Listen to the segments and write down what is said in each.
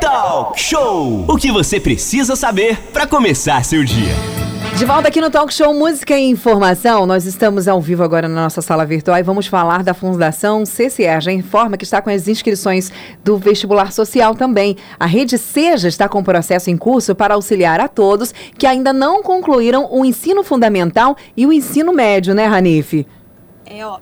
Talk Show! O que você precisa saber para começar seu dia. De volta aqui no Talk Show Música e Informação, nós estamos ao vivo agora na nossa sala virtual e vamos falar da Fundação CCR. informa que está com as inscrições do vestibular social também. A rede Seja está com o processo em curso para auxiliar a todos que ainda não concluíram o ensino fundamental e o ensino médio, né, Ranife? É, ó,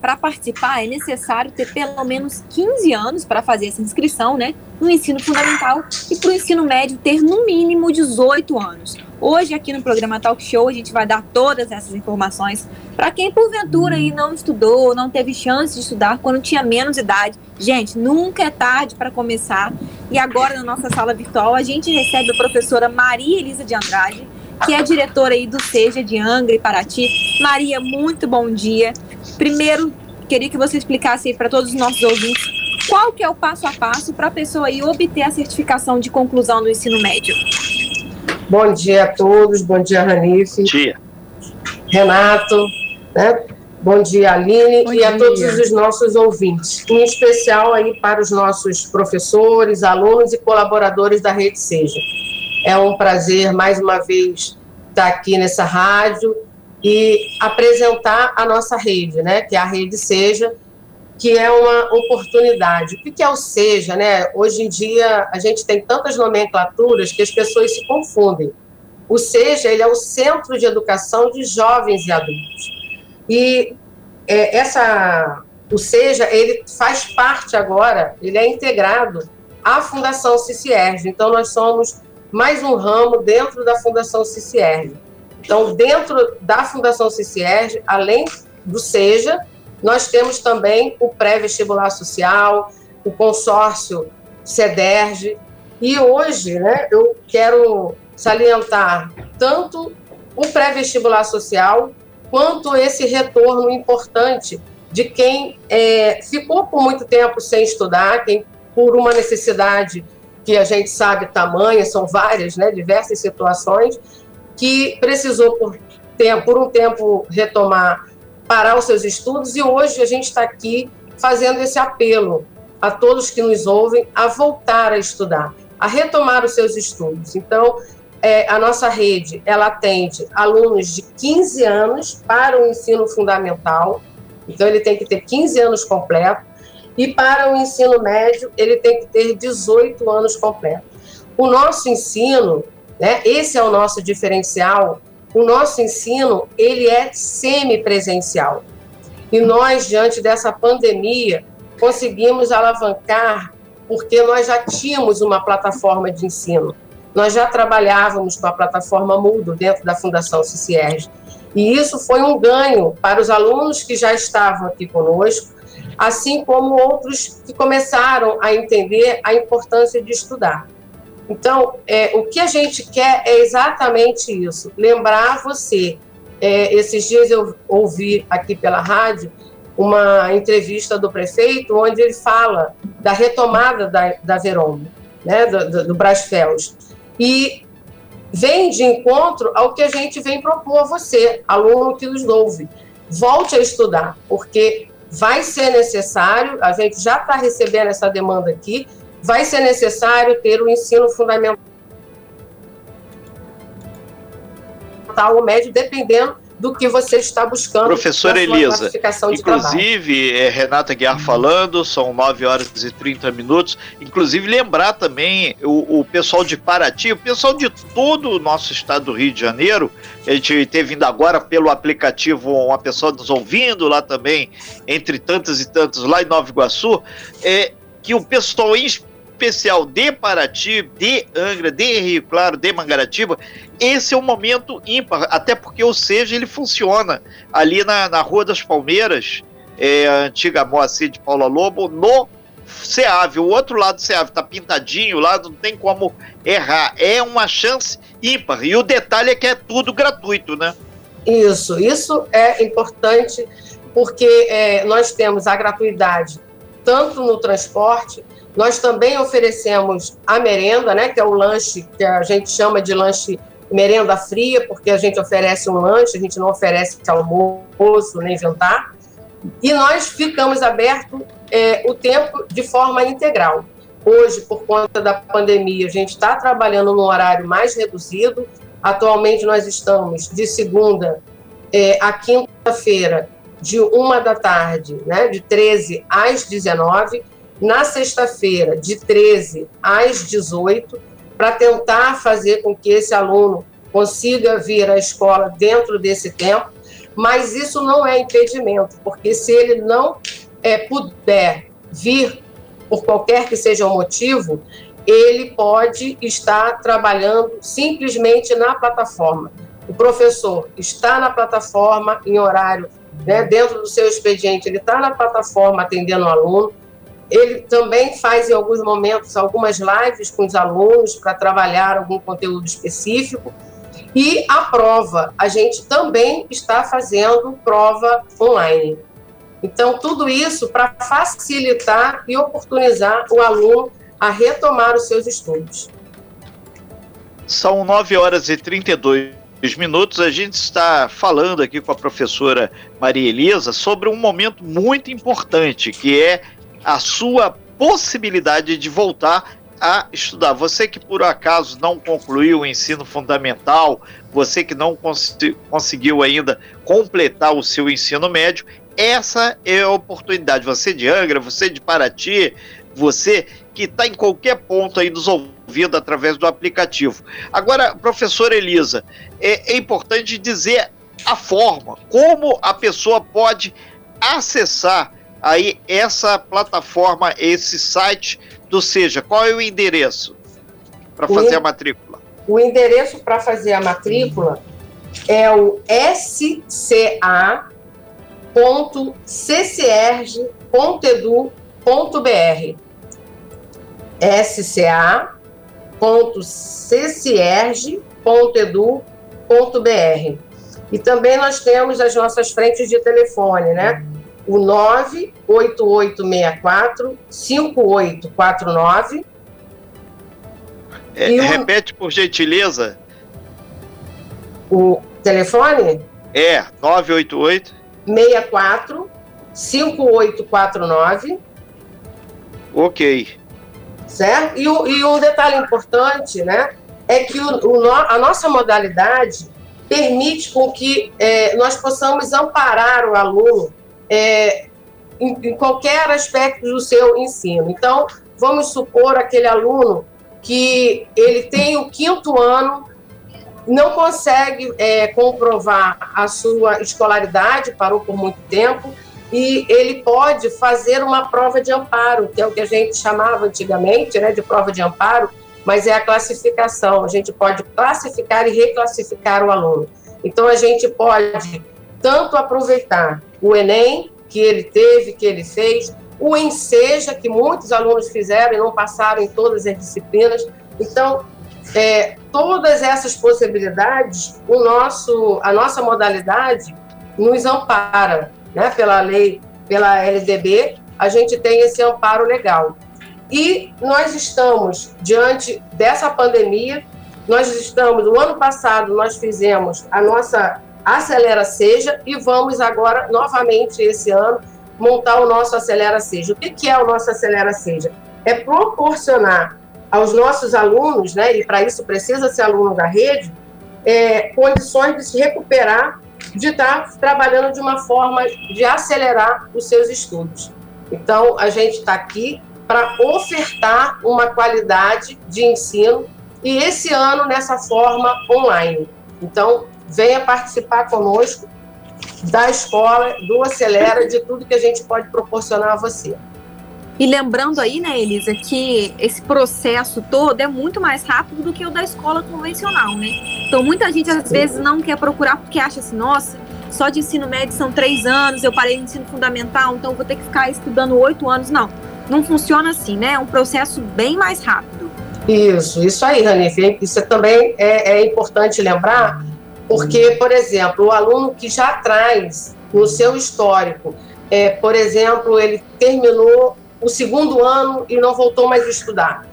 para participar é necessário ter pelo menos 15 anos para fazer essa inscrição, né? No ensino fundamental e para o ensino médio ter no mínimo 18 anos. Hoje aqui no programa Talk Show a gente vai dar todas essas informações para quem porventura aí não estudou, não teve chance de estudar quando tinha menos idade. Gente, nunca é tarde para começar. E agora na nossa sala virtual a gente recebe a professora Maria Elisa de Andrade, que é diretora aí do Seja de Angra e Paraty. Maria, muito bom dia. Primeiro, queria que você explicasse para todos os nossos ouvintes qual que é o passo a passo para a pessoa aí obter a certificação de conclusão do ensino médio. Bom dia a todos, bom dia Ranife. Bom dia. Renato, né? Bom dia, Aline, bom e dia. a todos os nossos ouvintes, em especial aí para os nossos professores, alunos e colaboradores da Rede Seja. É um prazer, mais uma vez, estar aqui nessa rádio e apresentar a nossa rede, né, que é a Rede Seja, que é uma oportunidade. O que é o Seja? Né? Hoje em dia, a gente tem tantas nomenclaturas que as pessoas se confundem. O Seja ele é o Centro de Educação de Jovens e Adultos. E é, essa, o Seja ele faz parte agora, ele é integrado à Fundação Cicierge. Então, nós somos mais um ramo dentro da Fundação Cicierge. Então, dentro da Fundação CCR, além do SEJA, nós temos também o pré-vestibular social, o consórcio CEDERJ, e hoje né, eu quero salientar tanto o pré-vestibular social quanto esse retorno importante de quem é, ficou por muito tempo sem estudar, quem por uma necessidade que a gente sabe tamanha, são várias, né, diversas situações, que precisou por, tempo, por um tempo retomar, parar os seus estudos e hoje a gente está aqui fazendo esse apelo a todos que nos ouvem a voltar a estudar, a retomar os seus estudos. Então, é, a nossa rede ela atende alunos de 15 anos para o ensino fundamental, então ele tem que ter 15 anos completo, e para o ensino médio ele tem que ter 18 anos completo. O nosso ensino né? Esse é o nosso diferencial. O nosso ensino ele é semipresencial. E nós, diante dessa pandemia, conseguimos alavancar porque nós já tínhamos uma plataforma de ensino. Nós já trabalhávamos com a plataforma Mudo dentro da Fundação CICIERG. E isso foi um ganho para os alunos que já estavam aqui conosco, assim como outros que começaram a entender a importância de estudar. Então, é, o que a gente quer é exatamente isso: lembrar você. É, esses dias eu ouvi aqui pela rádio uma entrevista do prefeito, onde ele fala da retomada da, da Verome, né, do, do, do Brasfels. E vem de encontro ao que a gente vem propor a você, aluno que nos ouve. Volte a estudar, porque vai ser necessário, a gente já está recebendo essa demanda aqui, vai ser necessário ter o ensino fundamental ou médio, dependendo do que você está buscando. Professora Elisa, inclusive, é, Renata Guiar falando, são 9 horas e 30 minutos. Inclusive, lembrar também o, o, pessoal de Paraty, o pessoal de todo o nosso estado do Rio de Janeiro. A gente teve vindo agora pelo aplicativo uma pessoa nos ouvindo lá também, entre tantas e tantos, lá em Nova Iguaçu. É, que o pessoal especial de Paraty, de Angra, de Rio Claro, de Mangaratiba, esse é um momento ímpar, até porque, ou seja, ele funciona ali na, na Rua das Palmeiras, é, a antiga Moacir de Paula Lobo, no SEAV. O outro lado do SEAV está pintadinho lá, não tem como errar. É uma chance ímpar. E o detalhe é que é tudo gratuito, né? Isso, isso é importante porque é, nós temos a gratuidade tanto no transporte nós também oferecemos a merenda, né, que é o lanche que a gente chama de lanche merenda fria, porque a gente oferece um lanche, a gente não oferece almoço nem jantar. E nós ficamos abertos é, o tempo de forma integral. Hoje, por conta da pandemia, a gente está trabalhando num horário mais reduzido. Atualmente, nós estamos de segunda é, a quinta-feira, de uma da tarde, né, de 13 às 19, na sexta-feira, de 13 às 18, para tentar fazer com que esse aluno consiga vir à escola dentro desse tempo, mas isso não é impedimento, porque se ele não é, puder vir por qualquer que seja o motivo, ele pode estar trabalhando simplesmente na plataforma. O professor está na plataforma em horário, né, dentro do seu expediente, ele está na plataforma atendendo o aluno. Ele também faz, em alguns momentos, algumas lives com os alunos para trabalhar algum conteúdo específico. E a prova, a gente também está fazendo prova online. Então, tudo isso para facilitar e oportunizar o aluno a retomar os seus estudos. São 9 horas e 32 minutos. A gente está falando aqui com a professora Maria Elisa sobre um momento muito importante, que é a sua possibilidade de voltar a estudar. Você que por acaso não concluiu o ensino fundamental, você que não cons conseguiu ainda completar o seu ensino médio, essa é a oportunidade. Você de Angra, você de Paraty, você que está em qualquer ponto aí nos ouvindo através do aplicativo. Agora, professora Elisa, é, é importante dizer a forma, como a pessoa pode acessar aí essa plataforma, esse site do Seja. Qual é o endereço para fazer a matrícula? O endereço para fazer a matrícula é o SCA sca.ccrg.edu.br sca.ccrg.edu.br e também nós temos as nossas frentes de telefone, né? O 98864 5849 é, Repete por gentileza. O telefone? É, 988 64 5849. Ok. Certo? E, o, e um detalhe importante, né? É que o, o, a nossa modalidade permite com que é, nós possamos amparar o aluno é, em, em, qualquer aspecto do seu ensino. Então, vamos supor aquele aluno que ele tem o quinto ano não consegue é, comprovar a sua escolaridade, parou por muito tempo, e ele pode fazer uma prova de amparo, que é o que a gente chamava antigamente né, de prova de amparo, mas é a classificação. A gente pode classificar e reclassificar o aluno. Então, a gente pode tanto aproveitar o Enem, que ele teve, que ele fez, o Enseja, que muitos alunos fizeram e não passaram em todas as disciplinas. Então, é, todas essas possibilidades, o nosso, a nossa modalidade nos ampara, né? Pela lei, pela LDB, a gente tem esse amparo legal. E nós estamos diante dessa pandemia, nós estamos, no ano passado nós fizemos a nossa Acelera Seja e vamos agora, novamente esse ano, montar o nosso Acelera Seja. O que é o nosso Acelera Seja? É proporcionar aos nossos alunos, né, e para isso precisa ser aluno da rede, é, condições de se recuperar, de estar trabalhando de uma forma de acelerar os seus estudos. Então, a gente está aqui para ofertar uma qualidade de ensino e esse ano nessa forma online. Então, venha participar conosco da escola, do Acelera, de tudo que a gente pode proporcionar a você. E lembrando aí, né, Elisa, que esse processo todo é muito mais rápido do que o da escola convencional, né? Então muita gente às vezes não quer procurar porque acha assim, nossa, só de ensino médio são três anos, eu parei no ensino fundamental, então vou ter que ficar estudando oito anos. Não, não funciona assim, né? É um processo bem mais rápido. Isso, isso aí, Ranife. Isso também é, é importante lembrar, porque, por exemplo, o aluno que já traz no seu histórico, é, por exemplo, ele terminou o segundo ano e não voltou mais a estudar.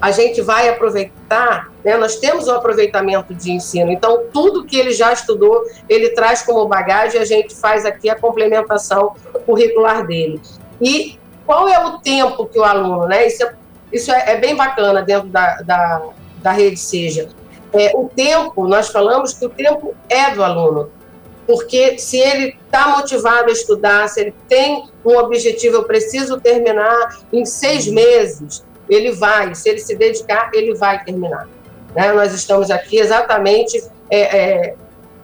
A gente vai aproveitar, né? nós temos o um aproveitamento de ensino, então tudo que ele já estudou, ele traz como bagagem, a gente faz aqui a complementação curricular dele. E qual é o tempo que o aluno, né? Isso é isso é, é bem bacana dentro da, da, da rede Seja. É, o tempo, nós falamos que o tempo é do aluno, porque se ele está motivado a estudar, se ele tem um objetivo, eu preciso terminar em seis meses, ele vai, se ele se dedicar, ele vai terminar. Né? Nós estamos aqui exatamente é, é,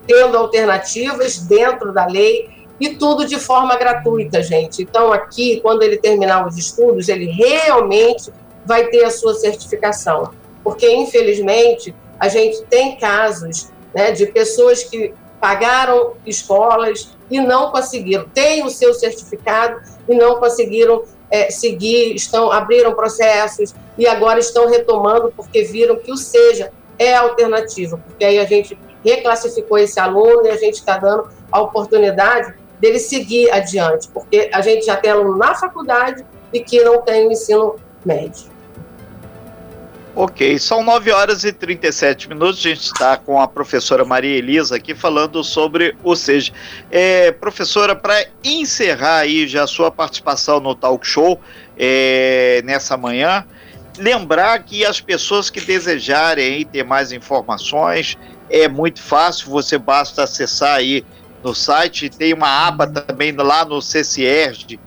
tendo alternativas dentro da lei e tudo de forma gratuita, gente. Então, aqui, quando ele terminar os estudos, ele realmente vai ter a sua certificação. Porque, infelizmente, a gente tem casos né, de pessoas que pagaram escolas e não conseguiram, têm o seu certificado e não conseguiram é, seguir, estão abriram processos e agora estão retomando porque viram que o seja é alternativa, porque aí a gente reclassificou esse aluno e a gente está dando a oportunidade dele seguir adiante, porque a gente já tem aluno na faculdade e que não tem o ensino médio. Ok, são 9 horas e 37 minutos. A gente está com a professora Maria Elisa aqui falando sobre o SEJA. É, professora, para encerrar aí já a sua participação no talk show é, nessa manhã, lembrar que as pessoas que desejarem ter mais informações, é muito fácil, você basta acessar aí no site, tem uma aba também lá no CCERD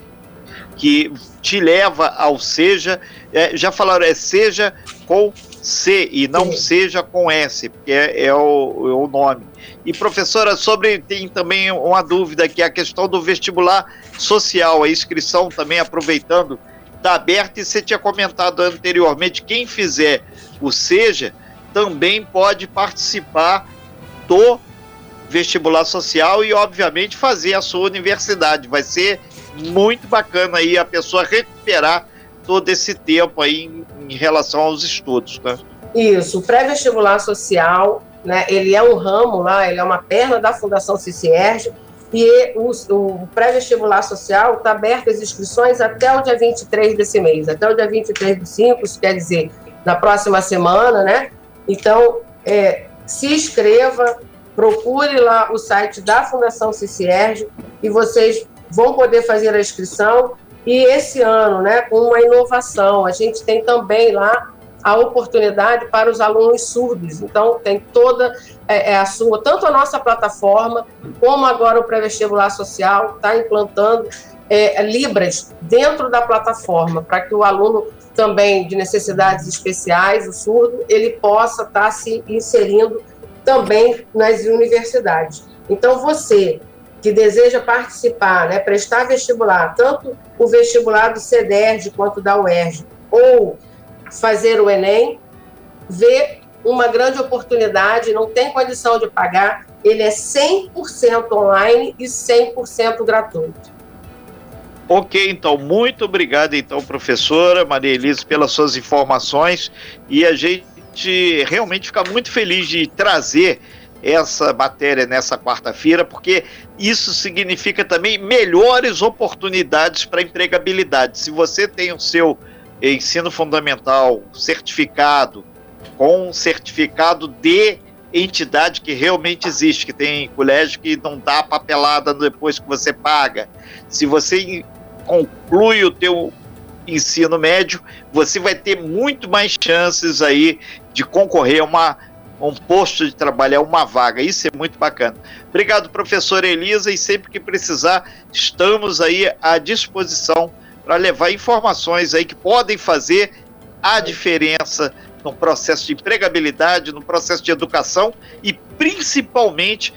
que te leva ao Seja é, já falaram, é seja com C e não Sim. seja com S, porque é, é, o, é, o, nome. E professora, sobre tem também uma dúvida que é a questão do vestibular social, a inscrição também aproveitando está aberta e você tinha comentado anteriormente, quem fizer o seja também pode participar do vestibular social e obviamente fazer a sua universidade. Vai ser muito bacana aí a pessoa recuperar todo esse tempo aí em, relação aos estudos, né? Isso, o pré-vestibular social, né, ele é um ramo lá, ele é uma perna da Fundação Cicierge, e o, o pré-vestibular social está aberto as inscrições até o dia 23 desse mês, até o dia 23 do 5, isso quer dizer, na próxima semana, né? Então, é, se inscreva, procure lá o site da Fundação Cicierge e vocês vão poder fazer a inscrição e esse ano, né, com uma inovação, a gente tem também lá a oportunidade para os alunos surdos. Então, tem toda é, é a sua, tanto a nossa plataforma, como agora o pré-vestibular social está implantando é, Libras dentro da plataforma, para que o aluno também de necessidades especiais, o surdo, ele possa estar tá se inserindo também nas universidades. Então, você que deseja participar, né, prestar vestibular, tanto o vestibular do CEDERJ quanto da UERJ, ou fazer o Enem, vê uma grande oportunidade, não tem condição de pagar, ele é 100% online e 100% gratuito. Ok, então, muito obrigado, então, professora Maria Elisa, pelas suas informações, e a gente realmente fica muito feliz de trazer essa matéria nessa quarta-feira, porque isso significa também melhores oportunidades para empregabilidade. Se você tem o seu ensino fundamental certificado, com certificado de entidade que realmente existe, que tem colégio que não dá papelada depois que você paga. Se você conclui o teu ensino médio, você vai ter muito mais chances aí de concorrer a uma um posto de trabalho, é uma vaga. Isso é muito bacana. Obrigado, professora Elisa, e sempre que precisar, estamos aí à disposição para levar informações aí que podem fazer a diferença no processo de empregabilidade, no processo de educação e principalmente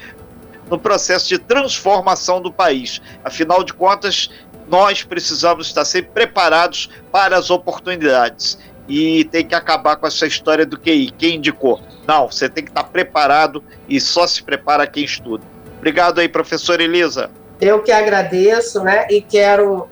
no processo de transformação do país. Afinal de contas, nós precisamos estar sempre preparados para as oportunidades e tem que acabar com essa história do QI. Quem indicou? Não, você tem que estar preparado e só se prepara quem estuda. Obrigado aí, professora Elisa. Eu que agradeço, né? E quero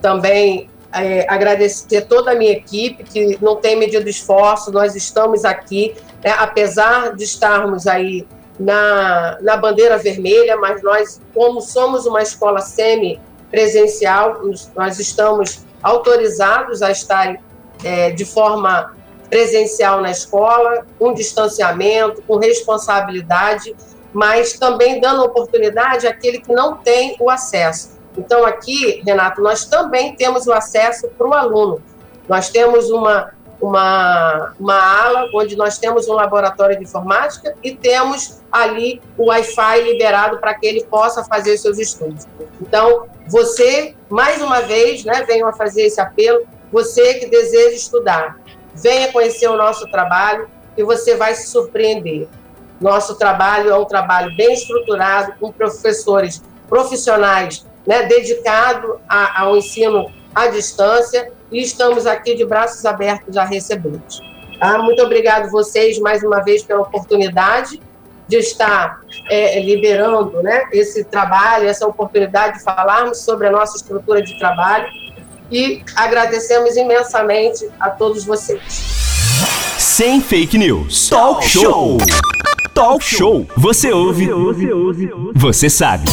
também é, agradecer toda a minha equipe que não tem medido esforço. Nós estamos aqui, né, apesar de estarmos aí na, na bandeira vermelha, mas nós, como somos uma escola semi-presencial, nós estamos autorizados a estar é, de forma presencial na escola, com distanciamento, com responsabilidade, mas também dando oportunidade àquele que não tem o acesso. Então, aqui, Renato, nós também temos o acesso para o aluno. Nós temos uma, uma, uma ala onde nós temos um laboratório de informática e temos ali o Wi-Fi liberado para que ele possa fazer seus estudos. Então, você, mais uma vez, né, venho a fazer esse apelo, você que deseja estudar, venha conhecer o nosso trabalho e você vai se surpreender. Nosso trabalho é um trabalho bem estruturado, com professores profissionais né, dedicados ao ensino à distância e estamos aqui de braços abertos a recebê-los. Tá? Muito obrigado vocês mais uma vez pela oportunidade de estar é, liberando né, esse trabalho, essa oportunidade de falarmos sobre a nossa estrutura de trabalho e agradecemos imensamente a todos vocês. Sem fake news. Talk show. Talk show. Você ouve. Você sabe.